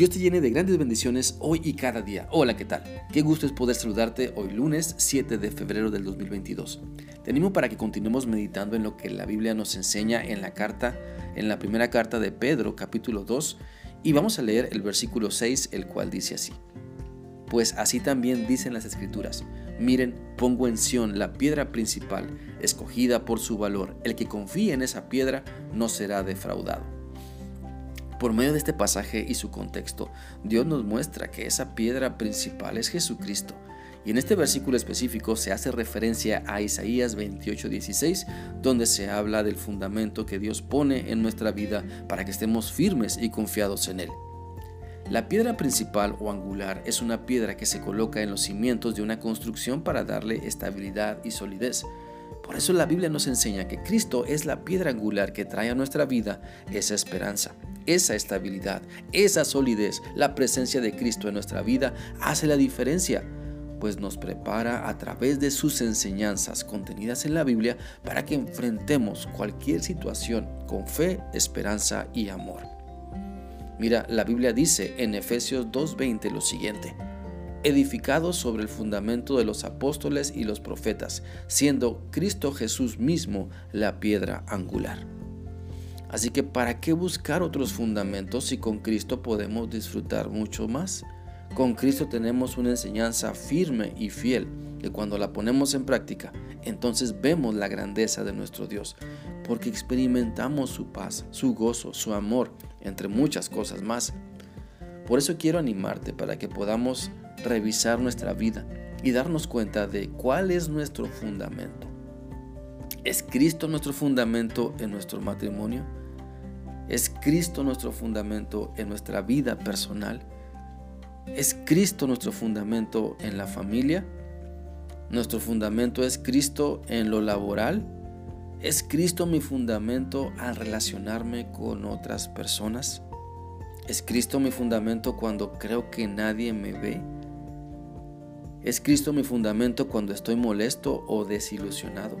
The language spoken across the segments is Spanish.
Dios te llene de grandes bendiciones hoy y cada día. Hola, ¿qué tal? Qué gusto es poder saludarte hoy lunes 7 de febrero del 2022. Te animo para que continuemos meditando en lo que la Biblia nos enseña en la carta, en la primera carta de Pedro, capítulo 2, y vamos a leer el versículo 6, el cual dice así. Pues así también dicen las escrituras. Miren, pongo en Sión la piedra principal, escogida por su valor. El que confíe en esa piedra no será defraudado. Por medio de este pasaje y su contexto, Dios nos muestra que esa piedra principal es Jesucristo. Y en este versículo específico se hace referencia a Isaías 28:16, donde se habla del fundamento que Dios pone en nuestra vida para que estemos firmes y confiados en Él. La piedra principal o angular es una piedra que se coloca en los cimientos de una construcción para darle estabilidad y solidez. Por eso la Biblia nos enseña que Cristo es la piedra angular que trae a nuestra vida esa esperanza esa estabilidad, esa solidez, la presencia de Cristo en nuestra vida hace la diferencia, pues nos prepara a través de sus enseñanzas contenidas en la Biblia para que enfrentemos cualquier situación con fe, esperanza y amor. Mira, la Biblia dice en Efesios 2.20 lo siguiente, edificados sobre el fundamento de los apóstoles y los profetas, siendo Cristo Jesús mismo la piedra angular. Así que ¿para qué buscar otros fundamentos si con Cristo podemos disfrutar mucho más? Con Cristo tenemos una enseñanza firme y fiel que cuando la ponemos en práctica, entonces vemos la grandeza de nuestro Dios, porque experimentamos su paz, su gozo, su amor, entre muchas cosas más. Por eso quiero animarte para que podamos revisar nuestra vida y darnos cuenta de cuál es nuestro fundamento. ¿Es Cristo nuestro fundamento en nuestro matrimonio? ¿Es Cristo nuestro fundamento en nuestra vida personal? ¿Es Cristo nuestro fundamento en la familia? ¿Nuestro fundamento es Cristo en lo laboral? ¿Es Cristo mi fundamento al relacionarme con otras personas? ¿Es Cristo mi fundamento cuando creo que nadie me ve? ¿Es Cristo mi fundamento cuando estoy molesto o desilusionado?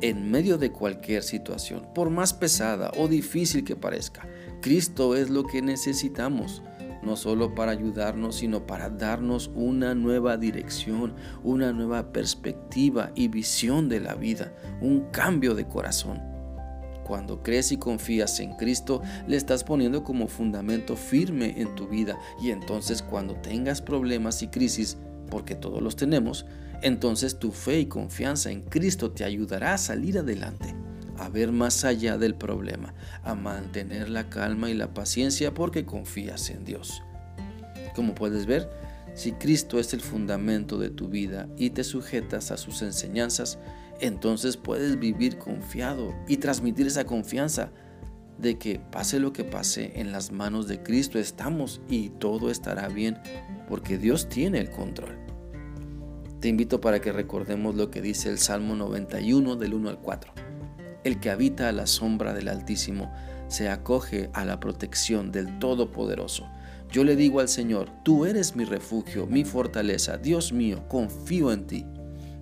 en medio de cualquier situación, por más pesada o difícil que parezca. Cristo es lo que necesitamos, no solo para ayudarnos, sino para darnos una nueva dirección, una nueva perspectiva y visión de la vida, un cambio de corazón. Cuando crees y confías en Cristo, le estás poniendo como fundamento firme en tu vida y entonces cuando tengas problemas y crisis, porque todos los tenemos, entonces tu fe y confianza en Cristo te ayudará a salir adelante, a ver más allá del problema, a mantener la calma y la paciencia porque confías en Dios. Como puedes ver, si Cristo es el fundamento de tu vida y te sujetas a sus enseñanzas, entonces puedes vivir confiado y transmitir esa confianza de que pase lo que pase, en las manos de Cristo estamos y todo estará bien porque Dios tiene el control. Te invito para que recordemos lo que dice el Salmo 91 del 1 al 4. El que habita a la sombra del Altísimo se acoge a la protección del Todopoderoso. Yo le digo al Señor, tú eres mi refugio, mi fortaleza, Dios mío, confío en ti.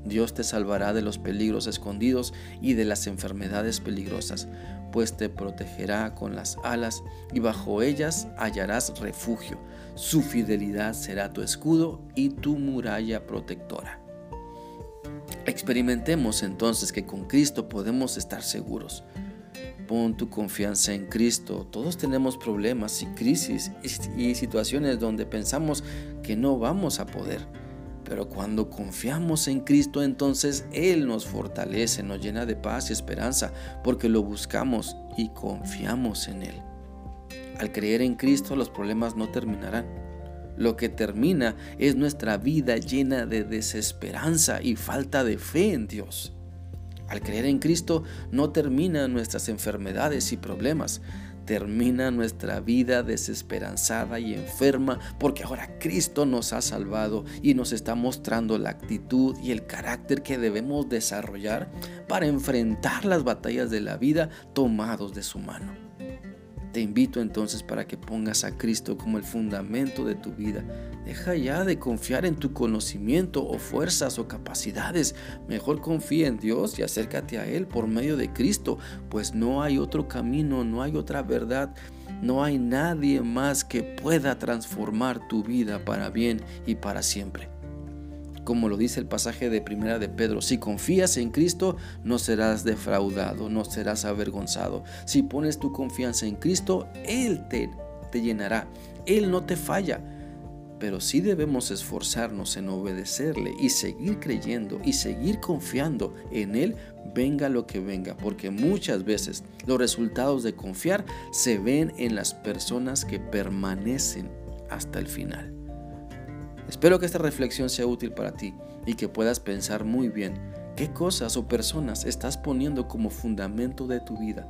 Dios te salvará de los peligros escondidos y de las enfermedades peligrosas, pues te protegerá con las alas y bajo ellas hallarás refugio. Su fidelidad será tu escudo y tu muralla protectora. Experimentemos entonces que con Cristo podemos estar seguros. Pon tu confianza en Cristo. Todos tenemos problemas y crisis y situaciones donde pensamos que no vamos a poder. Pero cuando confiamos en Cristo, entonces Él nos fortalece, nos llena de paz y esperanza, porque lo buscamos y confiamos en Él. Al creer en Cristo, los problemas no terminarán. Lo que termina es nuestra vida llena de desesperanza y falta de fe en Dios. Al creer en Cristo no terminan nuestras enfermedades y problemas, termina nuestra vida desesperanzada y enferma porque ahora Cristo nos ha salvado y nos está mostrando la actitud y el carácter que debemos desarrollar para enfrentar las batallas de la vida tomados de su mano. Te invito entonces para que pongas a Cristo como el fundamento de tu vida. Deja ya de confiar en tu conocimiento o fuerzas o capacidades. Mejor confía en Dios y acércate a Él por medio de Cristo, pues no hay otro camino, no hay otra verdad. No hay nadie más que pueda transformar tu vida para bien y para siempre. Como lo dice el pasaje de Primera de Pedro, si confías en Cristo, no serás defraudado, no serás avergonzado. Si pones tu confianza en Cristo, Él te, te llenará. Él no te falla. Pero sí debemos esforzarnos en obedecerle y seguir creyendo y seguir confiando en Él, venga lo que venga, porque muchas veces los resultados de confiar se ven en las personas que permanecen hasta el final. Espero que esta reflexión sea útil para ti y que puedas pensar muy bien qué cosas o personas estás poniendo como fundamento de tu vida.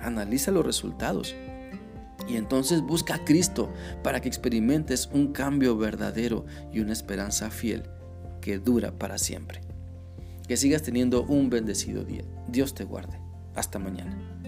Analiza los resultados y entonces busca a Cristo para que experimentes un cambio verdadero y una esperanza fiel que dura para siempre. Que sigas teniendo un bendecido día. Dios te guarde. Hasta mañana.